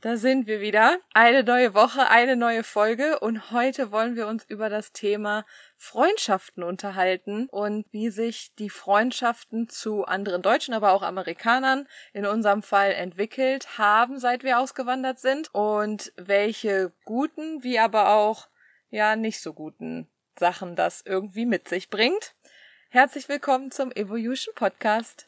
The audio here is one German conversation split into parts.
Da sind wir wieder. Eine neue Woche, eine neue Folge und heute wollen wir uns über das Thema Freundschaften unterhalten und wie sich die Freundschaften zu anderen Deutschen, aber auch Amerikanern in unserem Fall entwickelt haben, seit wir ausgewandert sind und welche guten, wie aber auch ja nicht so guten Sachen das irgendwie mit sich bringt. Herzlich willkommen zum Evolution Podcast.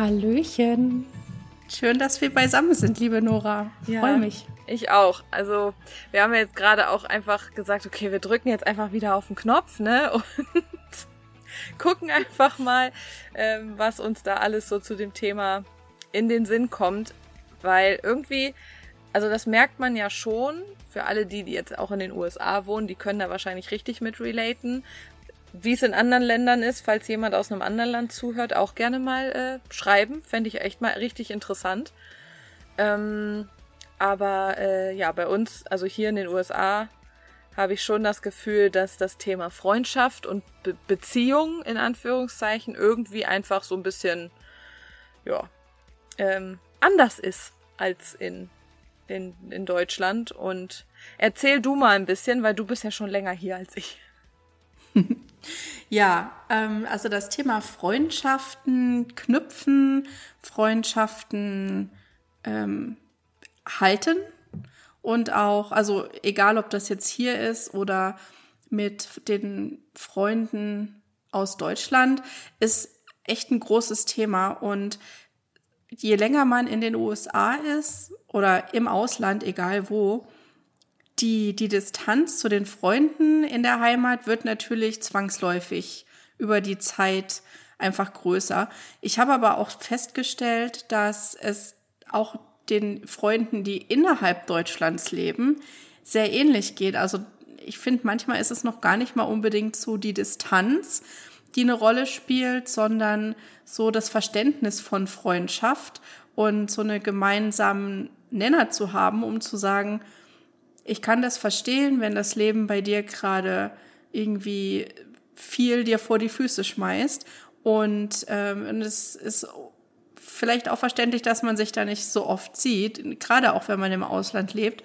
Hallöchen. Schön, dass wir beisammen sind, liebe Nora. Ich ja, freue mich. Ich auch. Also, wir haben jetzt gerade auch einfach gesagt, okay, wir drücken jetzt einfach wieder auf den Knopf, ne? Und gucken einfach mal, ähm, was uns da alles so zu dem Thema in den Sinn kommt. Weil irgendwie, also das merkt man ja schon, für alle die, die jetzt auch in den USA wohnen, die können da wahrscheinlich richtig mit relaten wie es in anderen Ländern ist, falls jemand aus einem anderen Land zuhört, auch gerne mal äh, schreiben. Fände ich echt mal richtig interessant. Ähm, aber äh, ja, bei uns, also hier in den USA, habe ich schon das Gefühl, dass das Thema Freundschaft und Be Beziehung in Anführungszeichen irgendwie einfach so ein bisschen, ja, ähm, anders ist als in, in, in Deutschland. Und erzähl du mal ein bisschen, weil du bist ja schon länger hier als ich. Ja, ähm, also das Thema Freundschaften knüpfen, Freundschaften ähm, halten und auch, also egal ob das jetzt hier ist oder mit den Freunden aus Deutschland, ist echt ein großes Thema. Und je länger man in den USA ist oder im Ausland, egal wo, die, die Distanz zu den Freunden in der Heimat wird natürlich zwangsläufig über die Zeit einfach größer. Ich habe aber auch festgestellt, dass es auch den Freunden, die innerhalb Deutschlands leben, sehr ähnlich geht. Also ich finde, manchmal ist es noch gar nicht mal unbedingt so die Distanz, die eine Rolle spielt, sondern so das Verständnis von Freundschaft und so eine gemeinsamen Nenner zu haben, um zu sagen, ich kann das verstehen, wenn das Leben bei dir gerade irgendwie viel dir vor die Füße schmeißt. Und ähm, es ist vielleicht auch verständlich, dass man sich da nicht so oft sieht, gerade auch wenn man im Ausland lebt.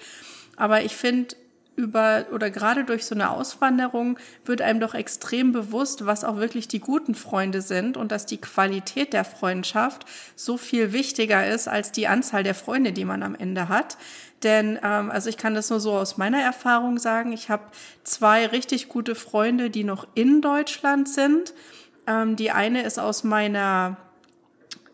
Aber ich finde, über oder gerade durch so eine Auswanderung wird einem doch extrem bewusst, was auch wirklich die guten Freunde sind und dass die Qualität der Freundschaft so viel wichtiger ist als die Anzahl der Freunde, die man am Ende hat. Denn ähm, also ich kann das nur so aus meiner Erfahrung sagen. Ich habe zwei richtig gute Freunde, die noch in Deutschland sind. Ähm, die eine ist aus meiner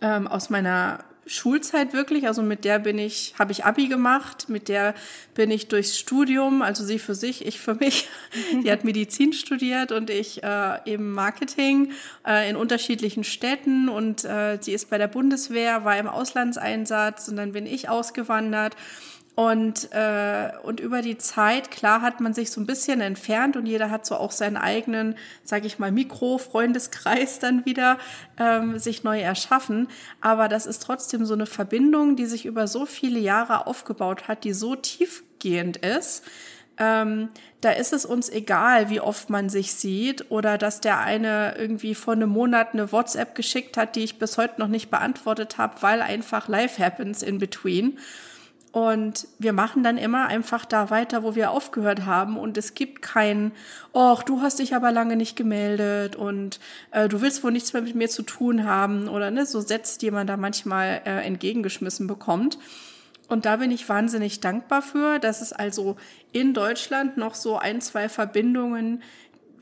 ähm, aus meiner Schulzeit wirklich, also mit der bin ich, habe ich Abi gemacht, mit der bin ich durchs Studium, also sie für sich, ich für mich. Die hat Medizin studiert und ich äh, eben Marketing äh, in unterschiedlichen Städten und äh, sie ist bei der Bundeswehr, war im Auslandseinsatz und dann bin ich ausgewandert. Und, äh, und über die Zeit, klar, hat man sich so ein bisschen entfernt und jeder hat so auch seinen eigenen, sage ich mal, Mikro-Freundeskreis dann wieder ähm, sich neu erschaffen. Aber das ist trotzdem so eine Verbindung, die sich über so viele Jahre aufgebaut hat, die so tiefgehend ist. Ähm, da ist es uns egal, wie oft man sich sieht oder dass der eine irgendwie vor einem Monat eine WhatsApp geschickt hat, die ich bis heute noch nicht beantwortet habe, weil einfach Life happens in between. Und wir machen dann immer einfach da weiter, wo wir aufgehört haben. Und es gibt kein, ach, du hast dich aber lange nicht gemeldet und äh, du willst wohl nichts mehr mit mir zu tun haben oder ne, so Sätze, die man da manchmal äh, entgegengeschmissen bekommt. Und da bin ich wahnsinnig dankbar für, dass es also in Deutschland noch so ein, zwei Verbindungen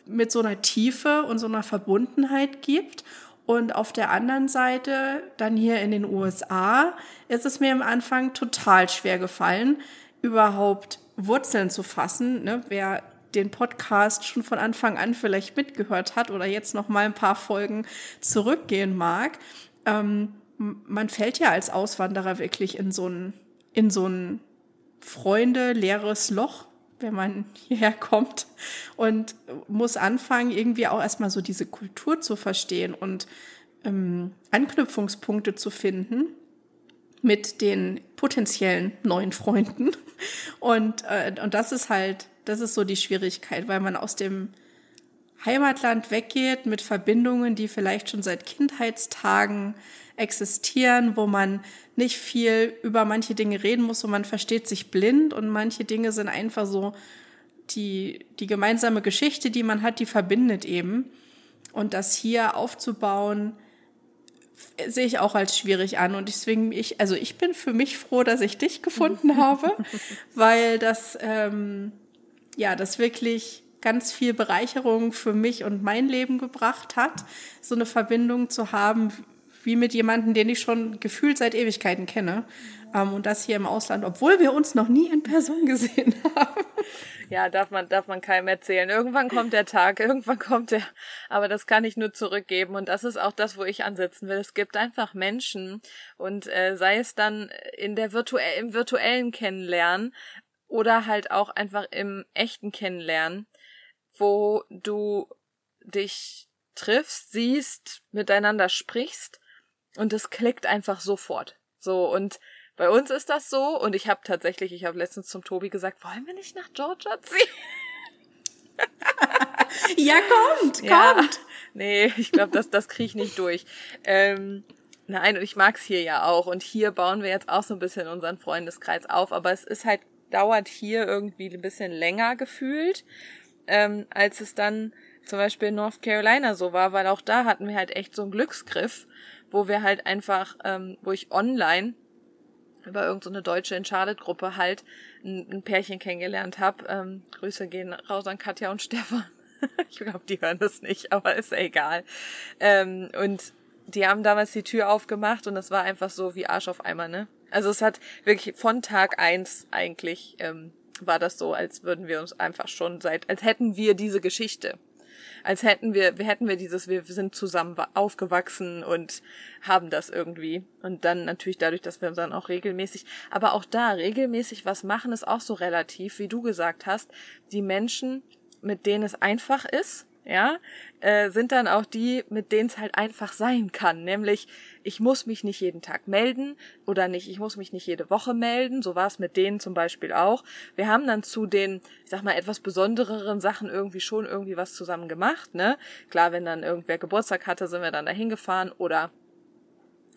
mit so einer Tiefe und so einer Verbundenheit gibt. Und auf der anderen Seite, dann hier in den USA, ist es mir am Anfang total schwer gefallen, überhaupt Wurzeln zu fassen. Ne? Wer den Podcast schon von Anfang an vielleicht mitgehört hat oder jetzt noch mal ein paar Folgen zurückgehen mag, ähm, man fällt ja als Auswanderer wirklich in so ein in so ein Freunde leeres Loch wenn man hierher kommt und muss anfangen, irgendwie auch erstmal so diese Kultur zu verstehen und ähm, Anknüpfungspunkte zu finden mit den potenziellen neuen Freunden. Und, äh, und das ist halt, das ist so die Schwierigkeit, weil man aus dem Heimatland weggeht mit Verbindungen, die vielleicht schon seit Kindheitstagen existieren, wo man nicht viel über manche Dinge reden muss und man versteht sich blind und manche Dinge sind einfach so die, die gemeinsame Geschichte, die man hat, die verbindet eben. Und das hier aufzubauen, sehe ich auch als schwierig an. Und deswegen, ich, also ich bin für mich froh, dass ich dich gefunden habe, weil das, ähm, ja, das wirklich ganz viel Bereicherung für mich und mein Leben gebracht hat, so eine Verbindung zu haben, wie mit jemandem, den ich schon gefühlt seit Ewigkeiten kenne. Ähm, und das hier im Ausland, obwohl wir uns noch nie in Person gesehen haben. Ja, darf man, darf man keinem erzählen. Irgendwann kommt der Tag, irgendwann kommt der, aber das kann ich nur zurückgeben. Und das ist auch das, wo ich ansetzen will. Es gibt einfach Menschen und äh, sei es dann in der virtuell, im virtuellen Kennenlernen oder halt auch einfach im echten Kennenlernen, wo du dich triffst, siehst, miteinander sprichst und es klickt einfach sofort. So und bei uns ist das so und ich habe tatsächlich, ich habe letztens zum Tobi gesagt, wollen wir nicht nach Georgia ziehen? ja, kommt, ja, kommt. Nee, ich glaube, das, das kriege ich nicht durch. Ähm, nein, und ich mag's hier ja auch. Und hier bauen wir jetzt auch so ein bisschen unseren Freundeskreis auf. Aber es ist halt, dauert hier irgendwie ein bisschen länger gefühlt, ähm, als es dann zum Beispiel in North Carolina so war, weil auch da hatten wir halt echt so einen Glücksgriff wo wir halt einfach, ähm, wo ich online über irgendeine so deutsche Uncharted-Gruppe halt ein, ein, Pärchen kennengelernt habe. Ähm, Grüße gehen raus an Katja und Stefan. ich glaube, die hören das nicht, aber ist egal. Ähm, und die haben damals die Tür aufgemacht und das war einfach so wie Arsch auf Eimer, ne? Also es hat wirklich von Tag eins eigentlich ähm, war das so, als würden wir uns einfach schon seit, als hätten wir diese Geschichte als hätten wir, wir hätten wir dieses, wir sind zusammen aufgewachsen und haben das irgendwie. Und dann natürlich dadurch, dass wir dann auch regelmäßig, aber auch da regelmäßig was machen, ist auch so relativ, wie du gesagt hast. Die Menschen, mit denen es einfach ist, ja, äh, sind dann auch die, mit denen es halt einfach sein kann. Nämlich, ich muss mich nicht jeden Tag melden oder nicht, ich muss mich nicht jede Woche melden. So war es mit denen zum Beispiel auch. Wir haben dann zu den, ich sag mal, etwas besondereren Sachen irgendwie schon irgendwie was zusammen gemacht, ne? Klar, wenn dann irgendwer Geburtstag hatte, sind wir dann dahin gefahren oder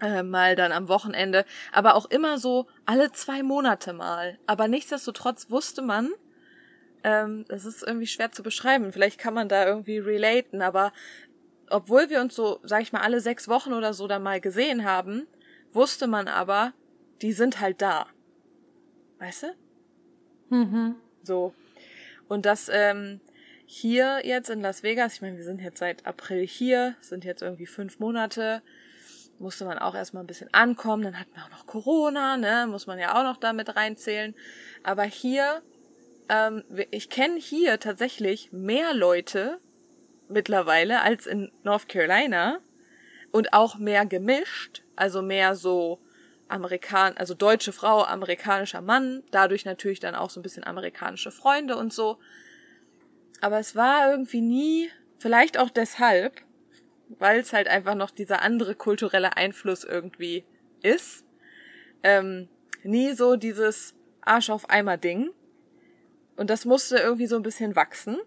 äh, mal dann am Wochenende, aber auch immer so alle zwei Monate mal. Aber nichtsdestotrotz wusste man, ähm, das ist irgendwie schwer zu beschreiben. Vielleicht kann man da irgendwie relaten, aber obwohl wir uns so, sag ich mal, alle sechs Wochen oder so dann mal gesehen haben, wusste man aber, die sind halt da. Weißt du? Mhm. So. Und das, ähm, hier jetzt in Las Vegas, ich meine, wir sind jetzt seit April hier, sind jetzt irgendwie fünf Monate, musste man auch erstmal ein bisschen ankommen, dann hatten wir auch noch Corona, ne, muss man ja auch noch damit reinzählen. Aber hier ähm, ich kenne hier tatsächlich mehr Leute mittlerweile als in North Carolina und auch mehr gemischt, also mehr so Amerikan, also deutsche Frau, amerikanischer Mann, dadurch natürlich dann auch so ein bisschen amerikanische Freunde und so. Aber es war irgendwie nie, vielleicht auch deshalb, weil es halt einfach noch dieser andere kulturelle Einfluss irgendwie ist, ähm, nie so dieses Arsch auf Eimer Ding, und das musste irgendwie so ein bisschen wachsen.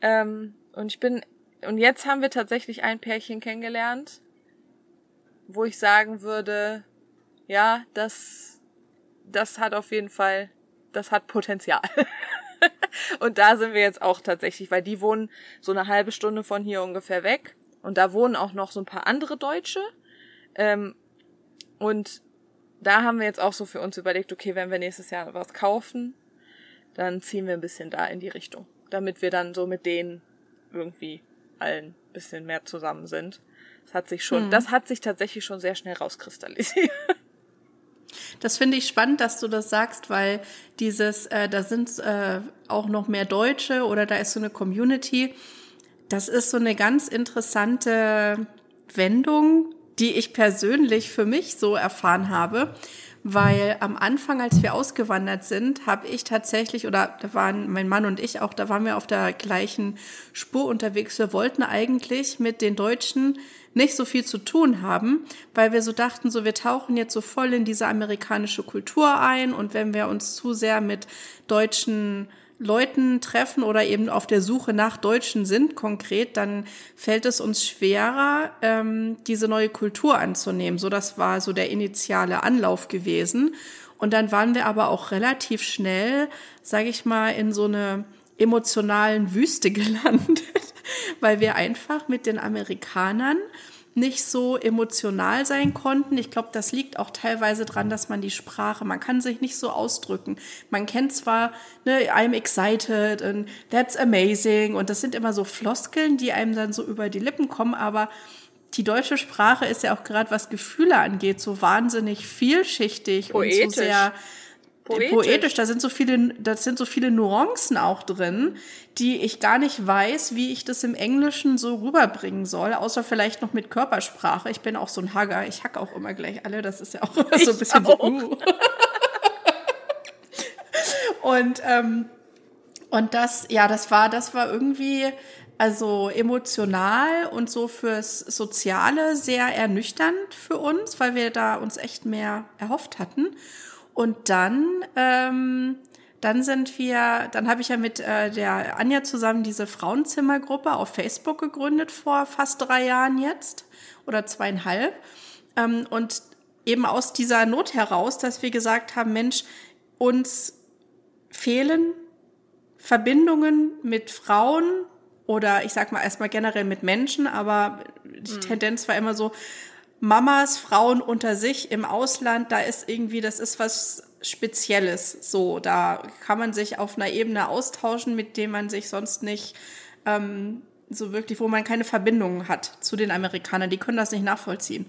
Ähm, und ich bin, und jetzt haben wir tatsächlich ein Pärchen kennengelernt, wo ich sagen würde, ja, das, das hat auf jeden Fall, das hat Potenzial. und da sind wir jetzt auch tatsächlich, weil die wohnen so eine halbe Stunde von hier ungefähr weg. Und da wohnen auch noch so ein paar andere Deutsche. Ähm, und da haben wir jetzt auch so für uns überlegt, okay, wenn wir nächstes Jahr was kaufen, dann ziehen wir ein bisschen da in die Richtung. Damit wir dann so mit denen irgendwie allen ein bisschen mehr zusammen sind. Das hat sich schon, hm. das hat sich tatsächlich schon sehr schnell rauskristallisiert. Das finde ich spannend, dass du das sagst, weil dieses, äh, da sind äh, auch noch mehr Deutsche oder da ist so eine Community. Das ist so eine ganz interessante Wendung, die ich persönlich für mich so erfahren habe, weil am Anfang, als wir ausgewandert sind, habe ich tatsächlich, oder da waren mein Mann und ich auch, da waren wir auf der gleichen Spur unterwegs. Wir wollten eigentlich mit den Deutschen nicht so viel zu tun haben, weil wir so dachten, so wir tauchen jetzt so voll in diese amerikanische Kultur ein und wenn wir uns zu sehr mit deutschen Leuten treffen oder eben auf der Suche nach Deutschen sind konkret, dann fällt es uns schwerer, ähm, diese neue Kultur anzunehmen. So, das war so der initiale Anlauf gewesen. Und dann waren wir aber auch relativ schnell, sage ich mal, in so eine emotionalen Wüste gelandet, weil wir einfach mit den Amerikanern nicht so emotional sein konnten. Ich glaube, das liegt auch teilweise dran, dass man die Sprache, man kann sich nicht so ausdrücken. Man kennt zwar, ne, I'm excited and that's amazing und das sind immer so Floskeln, die einem dann so über die Lippen kommen, aber die deutsche Sprache ist ja auch gerade was Gefühle angeht so wahnsinnig vielschichtig Poetisch. und so sehr poetisch. poetisch. Da sind so viele, da sind so viele Nuancen auch drin, die ich gar nicht weiß, wie ich das im Englischen so rüberbringen soll, außer vielleicht noch mit Körpersprache. Ich bin auch so ein Hagger. Ich hack auch immer gleich alle. Das ist ja auch immer so ein bisschen auch. so. Uh. und ähm, und das, ja, das war, das war irgendwie also emotional und so fürs Soziale sehr ernüchternd für uns, weil wir da uns echt mehr erhofft hatten. Und dann, ähm, dann sind wir, dann habe ich ja mit äh, der Anja zusammen diese Frauenzimmergruppe auf Facebook gegründet vor fast drei Jahren jetzt oder zweieinhalb. Ähm, und eben aus dieser Not heraus, dass wir gesagt haben, Mensch, uns fehlen Verbindungen mit Frauen oder ich sag mal erstmal generell mit Menschen, aber die mhm. Tendenz war immer so, Mamas, Frauen unter sich im Ausland, da ist irgendwie, das ist was Spezielles. So, da kann man sich auf einer Ebene austauschen, mit dem man sich sonst nicht ähm, so wirklich, wo man keine Verbindung hat zu den Amerikanern. Die können das nicht nachvollziehen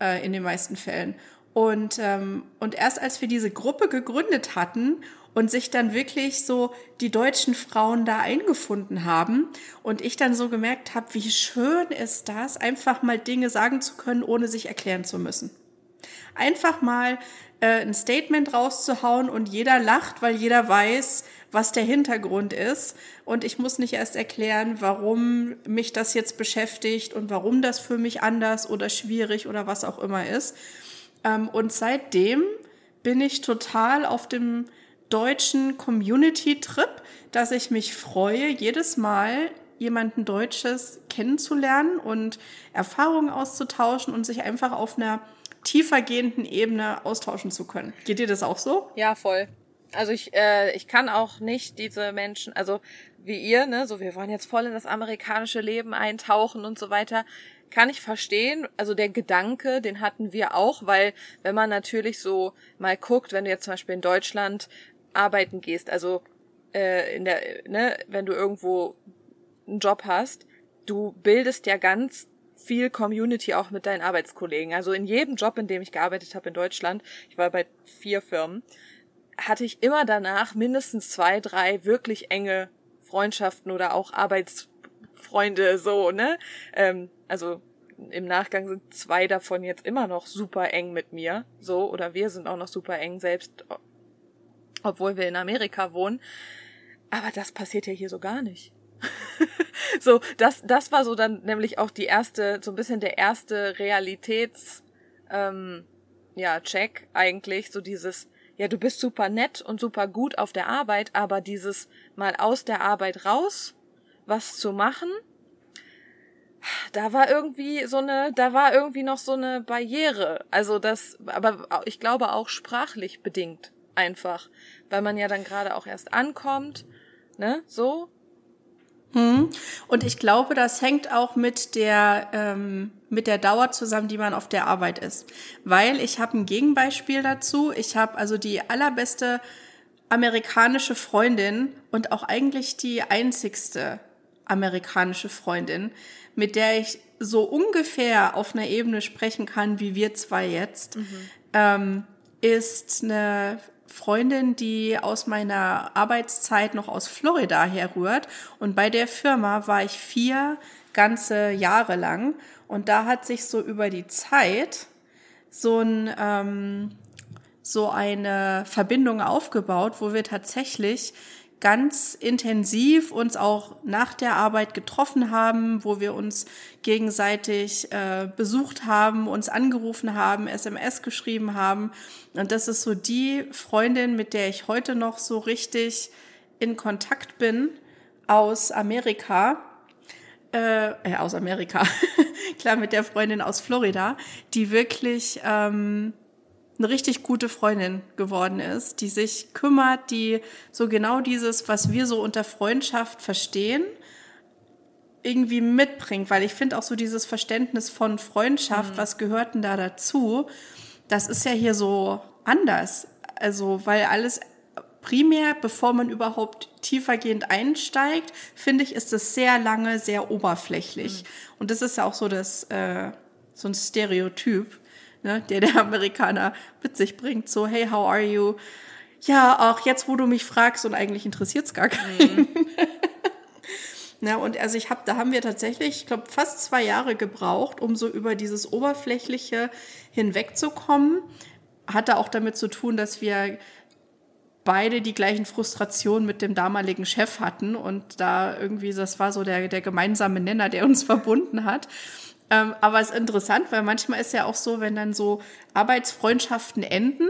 äh, in den meisten Fällen. Und, ähm, und erst als wir diese Gruppe gegründet hatten und sich dann wirklich so die deutschen Frauen da eingefunden haben und ich dann so gemerkt habe, wie schön ist das, einfach mal Dinge sagen zu können, ohne sich erklären zu müssen. Einfach mal äh, ein Statement rauszuhauen und jeder lacht, weil jeder weiß, was der Hintergrund ist. Und ich muss nicht erst erklären, warum mich das jetzt beschäftigt und warum das für mich anders oder schwierig oder was auch immer ist. Ähm, und seitdem bin ich total auf dem deutschen Community-Trip, dass ich mich freue, jedes Mal jemanden Deutsches kennenzulernen und Erfahrungen auszutauschen und sich einfach auf einer tiefergehenden Ebene austauschen zu können. Geht dir das auch so? Ja, voll. Also ich, äh, ich kann auch nicht diese Menschen, also wie ihr, ne, so wir wollen jetzt voll in das amerikanische Leben eintauchen und so weiter, kann ich verstehen. Also der Gedanke, den hatten wir auch, weil wenn man natürlich so mal guckt, wenn du jetzt zum Beispiel in Deutschland arbeiten gehst, also äh, in der, ne, wenn du irgendwo einen Job hast, du bildest ja ganz viel Community auch mit deinen Arbeitskollegen. Also in jedem Job, in dem ich gearbeitet habe in Deutschland, ich war bei vier Firmen, hatte ich immer danach mindestens zwei, drei wirklich enge Freundschaften oder auch Arbeitsfreunde, so, ne? Ähm, also im Nachgang sind zwei davon jetzt immer noch super eng mit mir, so, oder wir sind auch noch super eng, selbst obwohl wir in Amerika wohnen. Aber das passiert ja hier so gar nicht. so, das, das war so dann nämlich auch die erste, so ein bisschen der erste Realitäts, ähm, ja, Check eigentlich, so dieses, ja, du bist super nett und super gut auf der Arbeit, aber dieses mal aus der Arbeit raus, was zu machen, da war irgendwie so eine, da war irgendwie noch so eine Barriere. Also das, aber ich glaube auch sprachlich bedingt einfach, weil man ja dann gerade auch erst ankommt, ne, so. Hm. Und ich glaube, das hängt auch mit der ähm, mit der Dauer zusammen, die man auf der Arbeit ist, weil ich habe ein Gegenbeispiel dazu. Ich habe also die allerbeste amerikanische Freundin und auch eigentlich die einzigste amerikanische Freundin, mit der ich so ungefähr auf einer Ebene sprechen kann, wie wir zwei jetzt, mhm. ähm, ist eine Freundin, die aus meiner Arbeitszeit noch aus Florida herrührt. Und bei der Firma war ich vier ganze Jahre lang. Und da hat sich so über die Zeit so ein ähm, so eine Verbindung aufgebaut, wo wir tatsächlich ganz intensiv uns auch nach der Arbeit getroffen haben, wo wir uns gegenseitig äh, besucht haben, uns angerufen haben, SMS geschrieben haben. Und das ist so die Freundin, mit der ich heute noch so richtig in Kontakt bin aus Amerika. Äh, äh aus Amerika, klar, mit der Freundin aus Florida, die wirklich ähm, eine richtig gute Freundin geworden ist, die sich kümmert, die so genau dieses, was wir so unter Freundschaft verstehen, irgendwie mitbringt, weil ich finde auch so dieses Verständnis von Freundschaft, mhm. was gehört denn da dazu? Das ist ja hier so anders. Also, weil alles primär, bevor man überhaupt tiefergehend einsteigt, finde ich, ist es sehr lange, sehr oberflächlich. Mhm. Und das ist ja auch so das, äh, so ein Stereotyp ne, der der Amerikaner mit sich bringt. So, hey, how are you? Ja, auch jetzt, wo du mich fragst und eigentlich interessiert es gar keinen. Mhm. Na, und also ich habe, da haben wir tatsächlich, ich glaube, fast zwei Jahre gebraucht, um so über dieses Oberflächliche hinwegzukommen. Hatte auch damit zu tun, dass wir beide die gleichen Frustrationen mit dem damaligen Chef hatten und da irgendwie, das war so der, der gemeinsame Nenner, der uns verbunden hat. Ähm, aber es ist interessant, weil manchmal ist ja auch so, wenn dann so Arbeitsfreundschaften enden,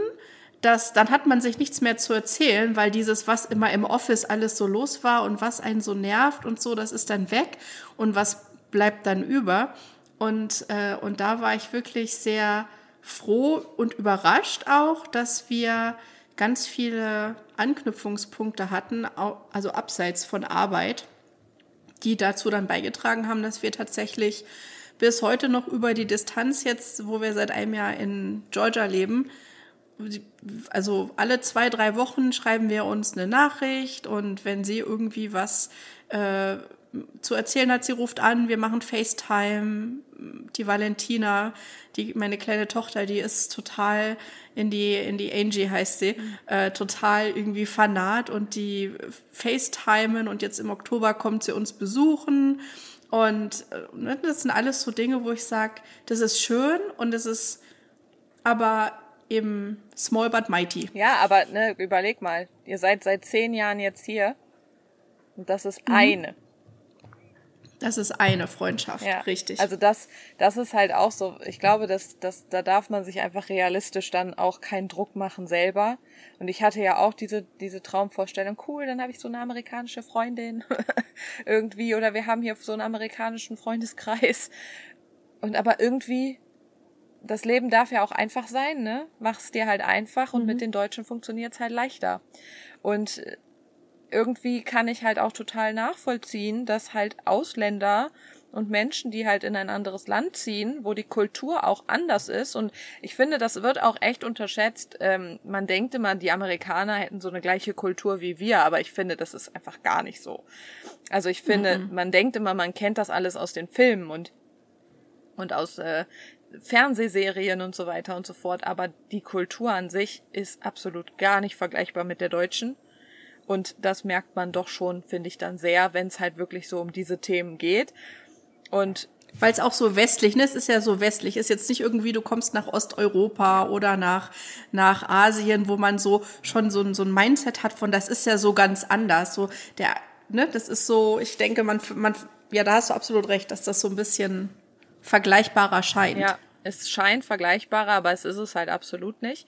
dass dann hat man sich nichts mehr zu erzählen, weil dieses, was immer im Office alles so los war und was einen so nervt und so, das ist dann weg und was bleibt dann über. Und, äh, und da war ich wirklich sehr froh und überrascht auch, dass wir ganz viele Anknüpfungspunkte hatten, also abseits von Arbeit, die dazu dann beigetragen haben, dass wir tatsächlich bis heute noch über die Distanz jetzt, wo wir seit einem Jahr in Georgia leben. Also alle zwei, drei Wochen schreiben wir uns eine Nachricht und wenn sie irgendwie was äh, zu erzählen hat, sie ruft an, wir machen FaceTime. Die Valentina, die meine kleine Tochter, die ist total in die in die Angie heißt sie, mhm. äh, total irgendwie fanat und die FaceTimen und jetzt im Oktober kommt sie uns besuchen und äh, ne, das sind alles so Dinge, wo ich sage, das ist schön und es ist aber eben small but mighty. Ja, aber ne, überleg mal, ihr seid seit zehn Jahren jetzt hier und das ist mhm. eine. Das ist eine Freundschaft, ja. richtig. Also das, das ist halt auch so. Ich glaube, dass, dass da darf man sich einfach realistisch dann auch keinen Druck machen selber. Und ich hatte ja auch diese diese Traumvorstellung. Cool, dann habe ich so eine amerikanische Freundin irgendwie oder wir haben hier so einen amerikanischen Freundeskreis. Und aber irgendwie das Leben darf ja auch einfach sein, ne? Mach's dir halt einfach und mhm. mit den Deutschen funktioniert's halt leichter. Und irgendwie kann ich halt auch total nachvollziehen, dass halt Ausländer und Menschen, die halt in ein anderes Land ziehen, wo die Kultur auch anders ist. Und ich finde, das wird auch echt unterschätzt. Ähm, man denkt immer, die Amerikaner hätten so eine gleiche Kultur wie wir, aber ich finde, das ist einfach gar nicht so. Also ich finde, mhm. man denkt immer, man kennt das alles aus den Filmen und, und aus äh, Fernsehserien und so weiter und so fort, aber die Kultur an sich ist absolut gar nicht vergleichbar mit der deutschen. Und das merkt man doch schon, finde ich dann sehr, wenn es halt wirklich so um diese Themen geht. Und weil es auch so westlich, ne? Es ist ja so westlich. Ist jetzt nicht irgendwie, du kommst nach Osteuropa oder nach, nach Asien, wo man so schon so, so ein Mindset hat von, das ist ja so ganz anders. So der, ne, das ist so, ich denke, man, man, ja, da hast du absolut recht, dass das so ein bisschen vergleichbarer scheint. Ja, es scheint vergleichbarer, aber es ist es halt absolut nicht.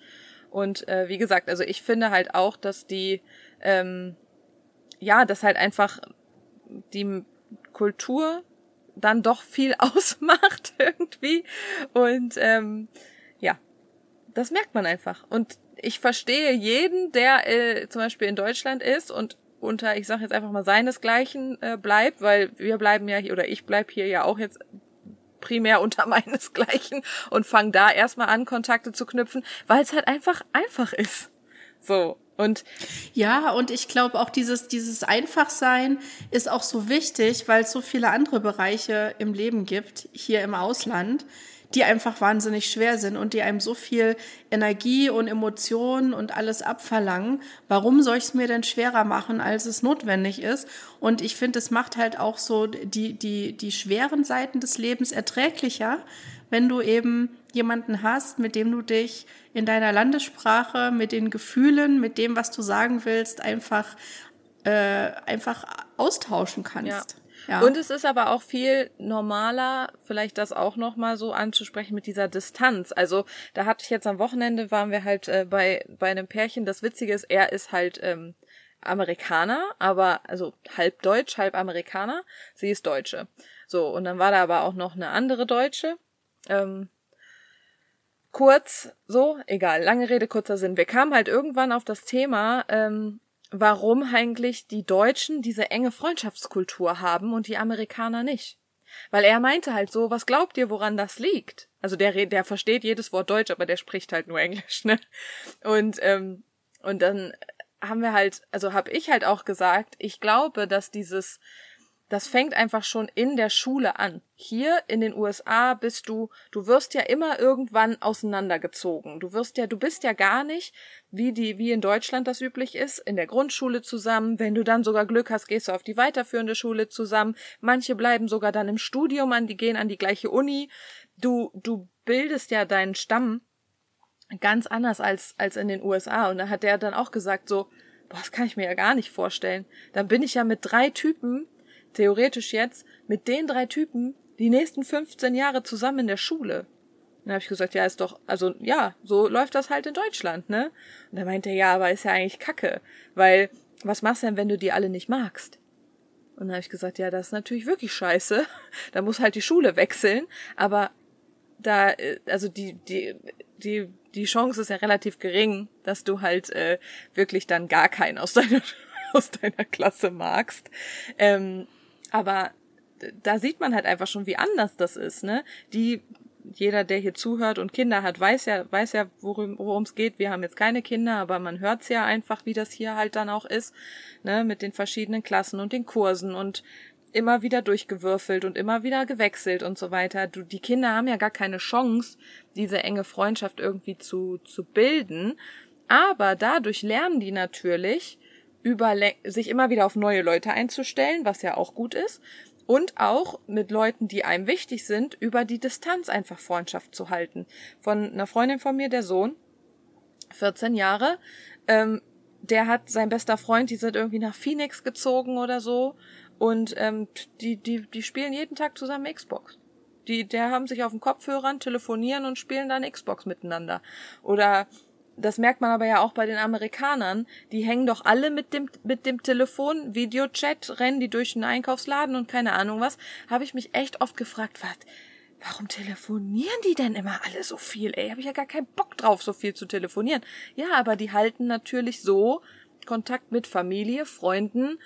Und äh, wie gesagt, also ich finde halt auch, dass die ähm, ja, dass halt einfach die Kultur dann doch viel ausmacht irgendwie. Und ähm, ja, das merkt man einfach. Und ich verstehe jeden, der äh, zum Beispiel in Deutschland ist und unter, ich sage jetzt einfach mal seinesgleichen äh, bleibt, weil wir bleiben ja hier oder ich bleib hier ja auch jetzt primär unter meinesgleichen und fange da erstmal an, Kontakte zu knüpfen, weil es halt einfach einfach ist. So. Und ja, und ich glaube auch dieses, dieses Einfachsein ist auch so wichtig, weil es so viele andere Bereiche im Leben gibt, hier im Ausland, die einfach wahnsinnig schwer sind und die einem so viel Energie und Emotionen und alles abverlangen. Warum soll ich es mir denn schwerer machen, als es notwendig ist? Und ich finde, es macht halt auch so die, die, die schweren Seiten des Lebens erträglicher, wenn du eben jemanden hast, mit dem du dich in deiner Landessprache, mit den Gefühlen, mit dem, was du sagen willst, einfach, äh, einfach austauschen kannst. Ja. Ja. Und es ist aber auch viel normaler, vielleicht das auch nochmal so anzusprechen mit dieser Distanz. Also da hatte ich jetzt am Wochenende, waren wir halt äh, bei, bei einem Pärchen. Das Witzige ist, er ist halt ähm, Amerikaner, aber also halb Deutsch, halb Amerikaner. Sie ist Deutsche. So, und dann war da aber auch noch eine andere Deutsche. Ähm, kurz, so, egal, lange Rede, kurzer Sinn. Wir kamen halt irgendwann auf das Thema, ähm, warum eigentlich die Deutschen diese enge Freundschaftskultur haben und die Amerikaner nicht. Weil er meinte halt so, was glaubt ihr, woran das liegt? Also der, der versteht jedes Wort Deutsch, aber der spricht halt nur Englisch, ne? Und, ähm, und dann haben wir halt, also habe ich halt auch gesagt, ich glaube, dass dieses das fängt einfach schon in der Schule an. Hier in den USA bist du, du wirst ja immer irgendwann auseinandergezogen. Du wirst ja, du bist ja gar nicht, wie die, wie in Deutschland das üblich ist, in der Grundschule zusammen. Wenn du dann sogar Glück hast, gehst du auf die weiterführende Schule zusammen. Manche bleiben sogar dann im Studium an, die gehen an die gleiche Uni. Du, du bildest ja deinen Stamm ganz anders als, als in den USA. Und da hat der dann auch gesagt so, boah, das kann ich mir ja gar nicht vorstellen. Dann bin ich ja mit drei Typen theoretisch jetzt mit den drei Typen die nächsten 15 Jahre zusammen in der Schule. Dann habe ich gesagt, ja, ist doch, also ja, so läuft das halt in Deutschland, ne? Und er meinte, ja, aber ist ja eigentlich Kacke, weil was machst du denn, wenn du die alle nicht magst? Und dann habe ich gesagt, ja, das ist natürlich wirklich scheiße. Da muss halt die Schule wechseln, aber da, äh, also die, die, die, die Chance ist ja relativ gering, dass du halt äh, wirklich dann gar keinen aus deiner aus deiner Klasse magst. Ähm, aber da sieht man halt einfach schon, wie anders das ist, ne? Die, jeder, der hier zuhört und Kinder hat, weiß ja, weiß ja, worum es geht. Wir haben jetzt keine Kinder, aber man hört's ja einfach, wie das hier halt dann auch ist, ne? Mit den verschiedenen Klassen und den Kursen und immer wieder durchgewürfelt und immer wieder gewechselt und so weiter. Du, die Kinder haben ja gar keine Chance, diese enge Freundschaft irgendwie zu, zu bilden. Aber dadurch lernen die natürlich, über sich immer wieder auf neue Leute einzustellen, was ja auch gut ist. Und auch mit Leuten, die einem wichtig sind, über die Distanz einfach Freundschaft zu halten. Von einer Freundin von mir, der Sohn, 14 Jahre, ähm, der hat sein bester Freund, die sind irgendwie nach Phoenix gezogen oder so. Und ähm, die, die, die spielen jeden Tag zusammen Xbox. Die, der haben sich auf den Kopfhörern, telefonieren und spielen dann Xbox miteinander. Oder das merkt man aber ja auch bei den Amerikanern, die hängen doch alle mit dem, mit dem Telefon, Videochat, rennen die durch den Einkaufsladen und keine Ahnung was, habe ich mich echt oft gefragt, was, warum telefonieren die denn immer alle so viel? Ey, habe ich ja gar keinen Bock drauf, so viel zu telefonieren. Ja, aber die halten natürlich so Kontakt mit Familie, Freunden,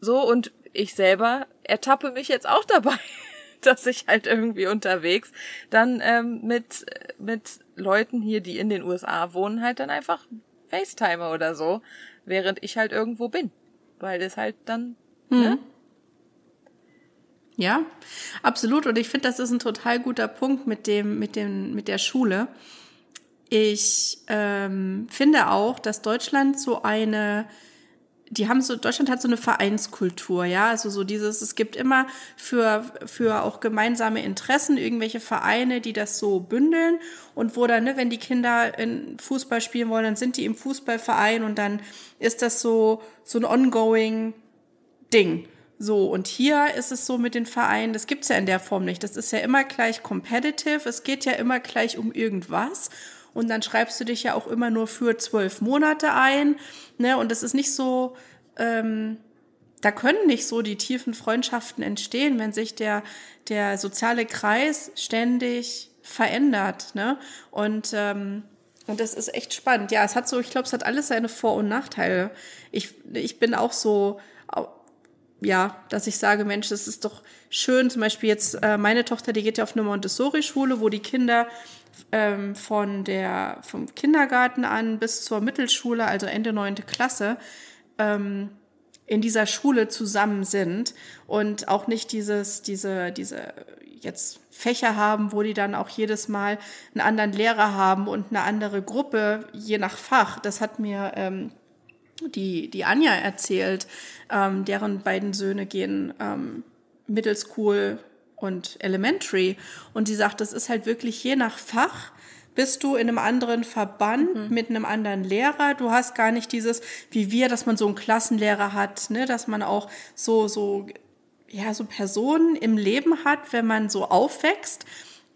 so und ich selber ertappe mich jetzt auch dabei, dass ich halt irgendwie unterwegs dann ähm, mit, mit Leuten hier, die in den USA wohnen, halt dann einfach FaceTime oder so, während ich halt irgendwo bin. Weil das halt dann, mhm. ne? Ja, absolut. Und ich finde, das ist ein total guter Punkt mit dem, mit dem, mit der Schule. Ich ähm, finde auch, dass Deutschland so eine die haben so, Deutschland hat so eine Vereinskultur, ja, also so dieses, es gibt immer für, für auch gemeinsame Interessen irgendwelche Vereine, die das so bündeln und wo dann, ne, wenn die Kinder in Fußball spielen wollen, dann sind die im Fußballverein und dann ist das so, so ein ongoing Ding. So, und hier ist es so mit den Vereinen, das gibt's ja in der Form nicht. Das ist ja immer gleich competitive, es geht ja immer gleich um irgendwas und dann schreibst du dich ja auch immer nur für zwölf Monate ein. Ne? Und das ist nicht so, ähm, da können nicht so die tiefen Freundschaften entstehen, wenn sich der, der soziale Kreis ständig verändert. Ne? Und, ähm, und das ist echt spannend. Ja, es hat so, ich glaube, es hat alles seine Vor- und Nachteile. Ich, ich bin auch so, ja, dass ich sage, Mensch, das ist doch schön. Zum Beispiel jetzt äh, meine Tochter, die geht ja auf eine Montessori-Schule, wo die Kinder ähm, von der, vom Kindergarten an bis zur Mittelschule, also Ende neunte Klasse, ähm, in dieser Schule zusammen sind und auch nicht dieses, diese, diese jetzt Fächer haben, wo die dann auch jedes Mal einen anderen Lehrer haben und eine andere Gruppe, je nach Fach. Das hat mir ähm, die, die Anja erzählt, ähm, deren beiden Söhne gehen ähm, Middle School und Elementary. Und sie sagt, das ist halt wirklich je nach Fach bist du in einem anderen Verband mhm. mit einem anderen Lehrer. Du hast gar nicht dieses, wie wir, dass man so einen Klassenlehrer hat, ne, dass man auch so, so, ja, so Personen im Leben hat, wenn man so aufwächst,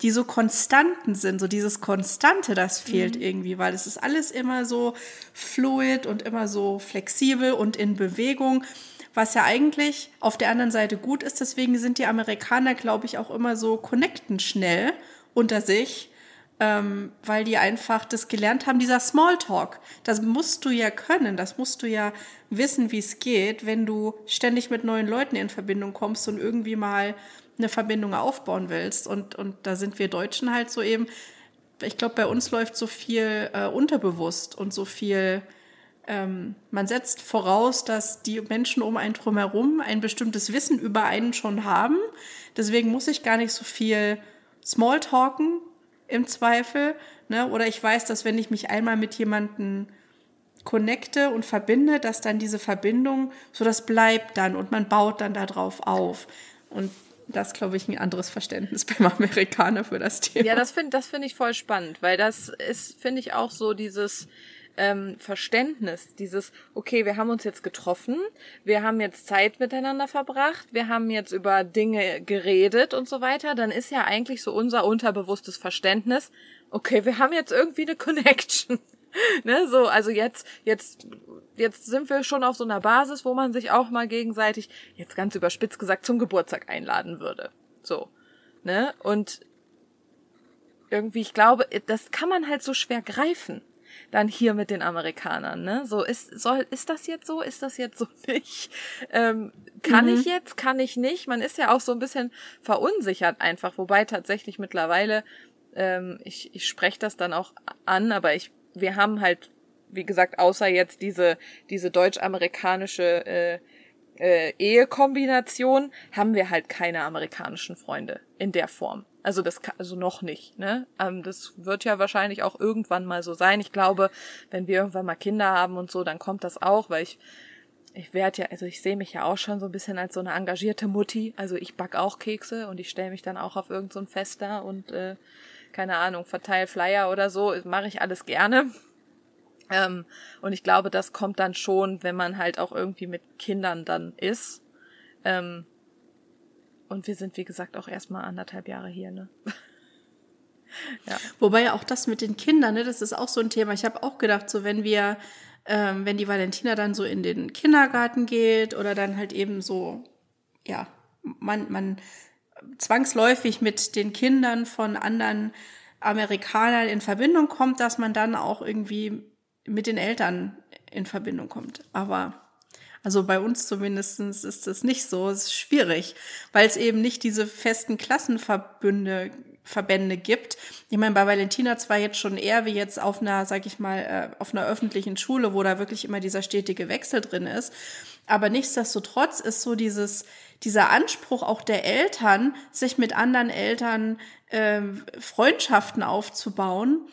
die so Konstanten sind, so dieses Konstante, das fehlt mhm. irgendwie, weil es ist alles immer so fluid und immer so flexibel und in Bewegung was ja eigentlich auf der anderen Seite gut ist. Deswegen sind die Amerikaner, glaube ich, auch immer so connecten schnell unter sich ähm, weil die einfach das gelernt haben, dieser Smalltalk. Das musst du ja können, das musst du ja wissen, wie es geht, wenn du ständig mit neuen Leuten in Verbindung kommst und irgendwie mal eine Verbindung aufbauen willst. Und, und da sind wir Deutschen halt so eben, ich glaube, bei uns läuft so viel äh, unterbewusst und so viel, ähm, man setzt voraus, dass die Menschen um einen drumherum ein bestimmtes Wissen über einen schon haben. Deswegen muss ich gar nicht so viel Smalltalken, im Zweifel. Ne? Oder ich weiß, dass wenn ich mich einmal mit jemandem connecte und verbinde, dass dann diese Verbindung, so das bleibt dann und man baut dann darauf auf. Und das glaube ich ein anderes Verständnis beim Amerikaner für das Thema. Ja, das finde das finde ich voll spannend, weil das ist finde ich auch so dieses ähm, Verständnis, dieses, okay, wir haben uns jetzt getroffen, wir haben jetzt Zeit miteinander verbracht, wir haben jetzt über Dinge geredet und so weiter, dann ist ja eigentlich so unser unterbewusstes Verständnis, okay, wir haben jetzt irgendwie eine Connection. ne, so, also jetzt, jetzt, jetzt sind wir schon auf so einer Basis, wo man sich auch mal gegenseitig, jetzt ganz überspitzt gesagt, zum Geburtstag einladen würde. So. Ne? Und irgendwie, ich glaube, das kann man halt so schwer greifen dann hier mit den Amerikanern, ne? So ist soll ist das jetzt so, ist das jetzt so nicht? Ähm, kann mhm. ich jetzt, kann ich nicht? Man ist ja auch so ein bisschen verunsichert einfach, wobei tatsächlich mittlerweile ähm, ich ich spreche das dann auch an, aber ich wir haben halt wie gesagt außer jetzt diese diese deutsch-amerikanische äh, äh, Ehekombination haben wir halt keine amerikanischen Freunde in der Form. Also das also noch nicht, ne? Ähm, das wird ja wahrscheinlich auch irgendwann mal so sein. Ich glaube, wenn wir irgendwann mal Kinder haben und so, dann kommt das auch, weil ich ich werde ja, also ich sehe mich ja auch schon so ein bisschen als so eine engagierte Mutti. Also ich back auch Kekse und ich stelle mich dann auch auf irgendein so Fest da und äh, keine Ahnung, verteil Flyer oder so, mache ich alles gerne. Ähm, und ich glaube, das kommt dann schon, wenn man halt auch irgendwie mit Kindern dann ist. Ähm, und wir sind, wie gesagt, auch erstmal anderthalb Jahre hier, ne? ja. Wobei ja auch das mit den Kindern, ne, das ist auch so ein Thema. Ich habe auch gedacht, so wenn wir, ähm, wenn die Valentina dann so in den Kindergarten geht oder dann halt eben so, ja, man, man zwangsläufig mit den Kindern von anderen Amerikanern in Verbindung kommt, dass man dann auch irgendwie mit den Eltern in Verbindung kommt. Aber also bei uns zumindest ist das nicht so. Es ist schwierig, weil es eben nicht diese festen Klassenverbünde Verbände gibt. Ich meine, bei Valentina zwar jetzt schon eher wie jetzt auf einer, sag ich mal, äh, auf einer öffentlichen Schule, wo da wirklich immer dieser stetige Wechsel drin ist. Aber nichtsdestotrotz ist so dieses, dieser Anspruch auch der Eltern, sich mit anderen Eltern äh, Freundschaften aufzubauen,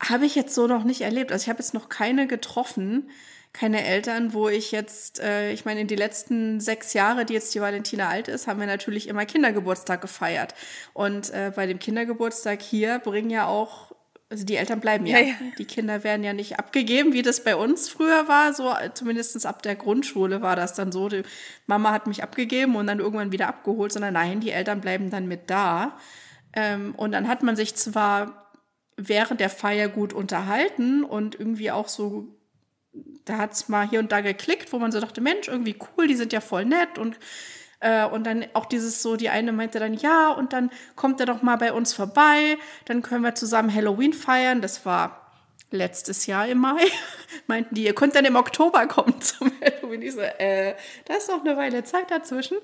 habe ich jetzt so noch nicht erlebt. Also ich habe jetzt noch keine getroffen, keine Eltern, wo ich jetzt, äh, ich meine, in die letzten sechs Jahre, die jetzt die Valentina alt ist, haben wir natürlich immer Kindergeburtstag gefeiert. Und äh, bei dem Kindergeburtstag hier bringen ja auch also die Eltern bleiben ja. ja. ja. Die Kinder werden ja nicht abgegeben, wie das bei uns früher war. So zumindest ab der Grundschule war das dann so. Die Mama hat mich abgegeben und dann irgendwann wieder abgeholt, sondern nein, die Eltern bleiben dann mit da. Ähm, und dann hat man sich zwar während der Feier gut unterhalten und irgendwie auch so da hat es mal hier und da geklickt, wo man so dachte, Mensch, irgendwie cool, die sind ja voll nett und äh, und dann auch dieses so, die eine meinte dann, ja, und dann kommt er doch mal bei uns vorbei, dann können wir zusammen Halloween feiern. Das war letztes Jahr im Mai. Meinten die, ihr könnt dann im Oktober kommen zum Halloween. Ich so, äh, da ist noch eine Weile Zeit dazwischen.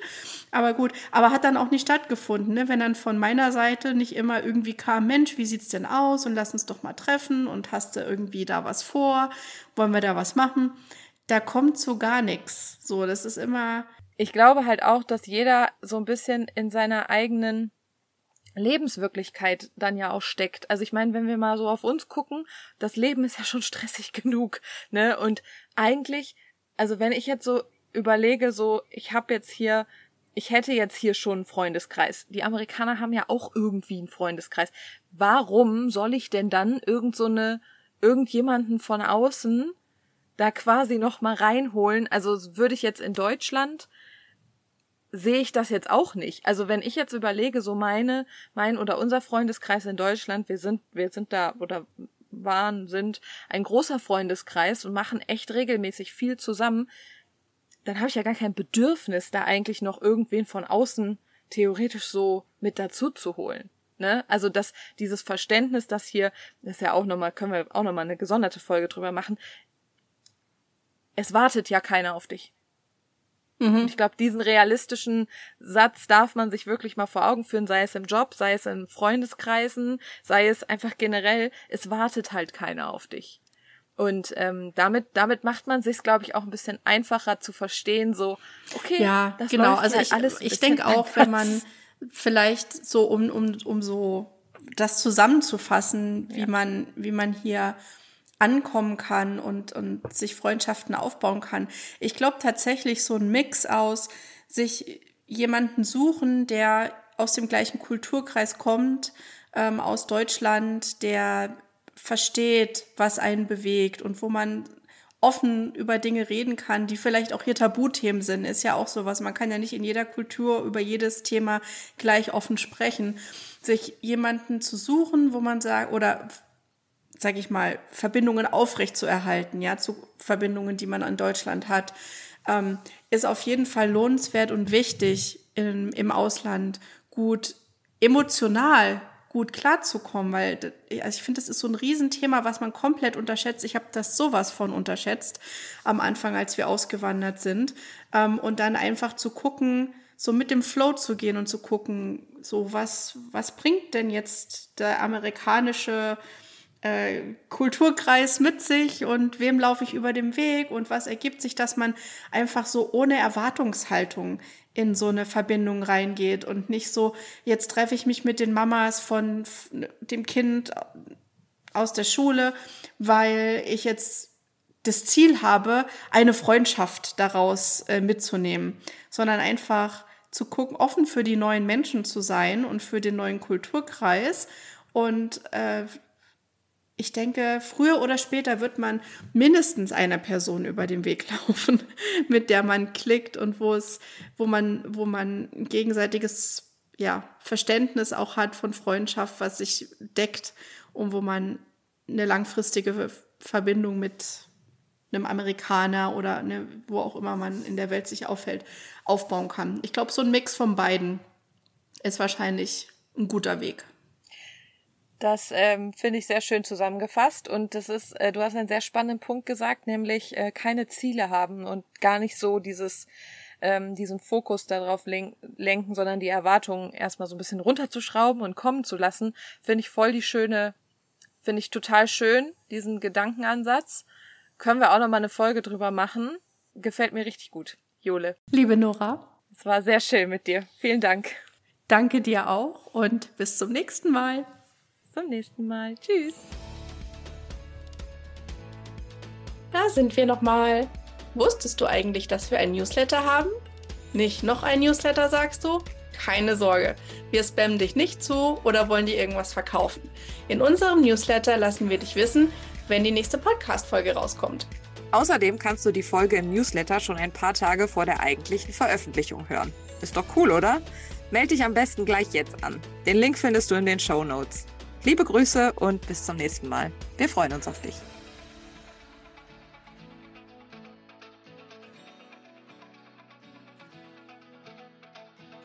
Aber gut, aber hat dann auch nicht stattgefunden, ne? wenn dann von meiner Seite nicht immer irgendwie kam, Mensch, wie sieht's denn aus und lass uns doch mal treffen und hast du irgendwie da was vor, wollen wir da was machen? Da kommt so gar nichts. So, das ist immer, ich glaube halt auch, dass jeder so ein bisschen in seiner eigenen Lebenswirklichkeit dann ja auch steckt. Also ich meine, wenn wir mal so auf uns gucken, das Leben ist ja schon stressig genug, ne? Und eigentlich, also wenn ich jetzt so überlege, so ich habe jetzt hier ich hätte jetzt hier schon einen Freundeskreis. Die Amerikaner haben ja auch irgendwie einen Freundeskreis. Warum soll ich denn dann irgend so eine irgendjemanden von außen da quasi noch mal reinholen? Also würde ich jetzt in Deutschland sehe ich das jetzt auch nicht. Also wenn ich jetzt überlege, so meine, mein oder unser Freundeskreis in Deutschland, wir sind, wir sind da oder waren, sind ein großer Freundeskreis und machen echt regelmäßig viel zusammen, dann habe ich ja gar kein Bedürfnis, da eigentlich noch irgendwen von außen theoretisch so mit dazu zu holen. Ne? Also dass dieses Verständnis, das hier, das ist ja auch nochmal, können wir auch nochmal eine gesonderte Folge drüber machen. Es wartet ja keiner auf dich. Mhm. Ich glaube, diesen realistischen Satz darf man sich wirklich mal vor Augen führen, sei es im Job, sei es in Freundeskreisen, sei es einfach generell, es wartet halt keiner auf dich. Und ähm, damit, damit macht man sich, glaube ich, auch ein bisschen einfacher zu verstehen, so, okay, ja, das genau. also halt ich, alles ich denke auch, wenn man vielleicht so, um, um, um so das zusammenzufassen, wie ja. man, wie man hier ankommen kann und, und sich Freundschaften aufbauen kann. Ich glaube tatsächlich so ein Mix aus sich jemanden suchen, der aus dem gleichen Kulturkreis kommt, ähm, aus Deutschland, der versteht, was einen bewegt und wo man offen über Dinge reden kann, die vielleicht auch hier Tabuthemen sind, ist ja auch sowas. Man kann ja nicht in jeder Kultur über jedes Thema gleich offen sprechen. Sich jemanden zu suchen, wo man sagt, oder sage ich mal, Verbindungen aufrechtzuerhalten, ja, zu Verbindungen, die man an Deutschland hat, ähm, ist auf jeden Fall lohnenswert und wichtig im, im Ausland gut emotional gut klarzukommen, weil also ich finde, das ist so ein Riesenthema, was man komplett unterschätzt. Ich habe das sowas von unterschätzt am Anfang, als wir ausgewandert sind. Ähm, und dann einfach zu gucken, so mit dem Flow zu gehen und zu gucken, so was, was bringt denn jetzt der amerikanische äh, Kulturkreis mit sich und wem laufe ich über den Weg und was ergibt sich, dass man einfach so ohne Erwartungshaltung in so eine Verbindung reingeht und nicht so, jetzt treffe ich mich mit den Mamas von dem Kind aus der Schule, weil ich jetzt das Ziel habe, eine Freundschaft daraus äh, mitzunehmen, sondern einfach zu gucken, offen für die neuen Menschen zu sein und für den neuen Kulturkreis und äh, ich denke, früher oder später wird man mindestens einer Person über den Weg laufen, mit der man klickt und wo es, wo man, wo man gegenseitiges ja, Verständnis auch hat von Freundschaft, was sich deckt und wo man eine langfristige Verbindung mit einem Amerikaner oder eine, wo auch immer man in der Welt sich aufhält, aufbauen kann. Ich glaube, so ein Mix von beiden ist wahrscheinlich ein guter Weg. Das ähm, finde ich sehr schön zusammengefasst und das ist, äh, du hast einen sehr spannenden Punkt gesagt, nämlich äh, keine Ziele haben und gar nicht so dieses ähm, diesen Fokus darauf len lenken, sondern die Erwartungen erstmal so ein bisschen runterzuschrauben und kommen zu lassen, finde ich voll die schöne, finde ich total schön, diesen Gedankenansatz. Können wir auch noch mal eine Folge drüber machen. Gefällt mir richtig gut. Jole. Liebe Nora. Es war sehr schön mit dir. Vielen Dank. Danke dir auch und bis zum nächsten Mal zum nächsten Mal. Tschüss. Da sind wir nochmal. Wusstest du eigentlich, dass wir ein Newsletter haben? Nicht noch ein Newsletter, sagst du? Keine Sorge, wir spammen dich nicht zu oder wollen dir irgendwas verkaufen. In unserem Newsletter lassen wir dich wissen, wenn die nächste Podcast-Folge rauskommt. Außerdem kannst du die Folge im Newsletter schon ein paar Tage vor der eigentlichen Veröffentlichung hören. Ist doch cool, oder? Melde dich am besten gleich jetzt an. Den Link findest du in den Show Notes. Liebe Grüße und bis zum nächsten Mal. Wir freuen uns auf dich.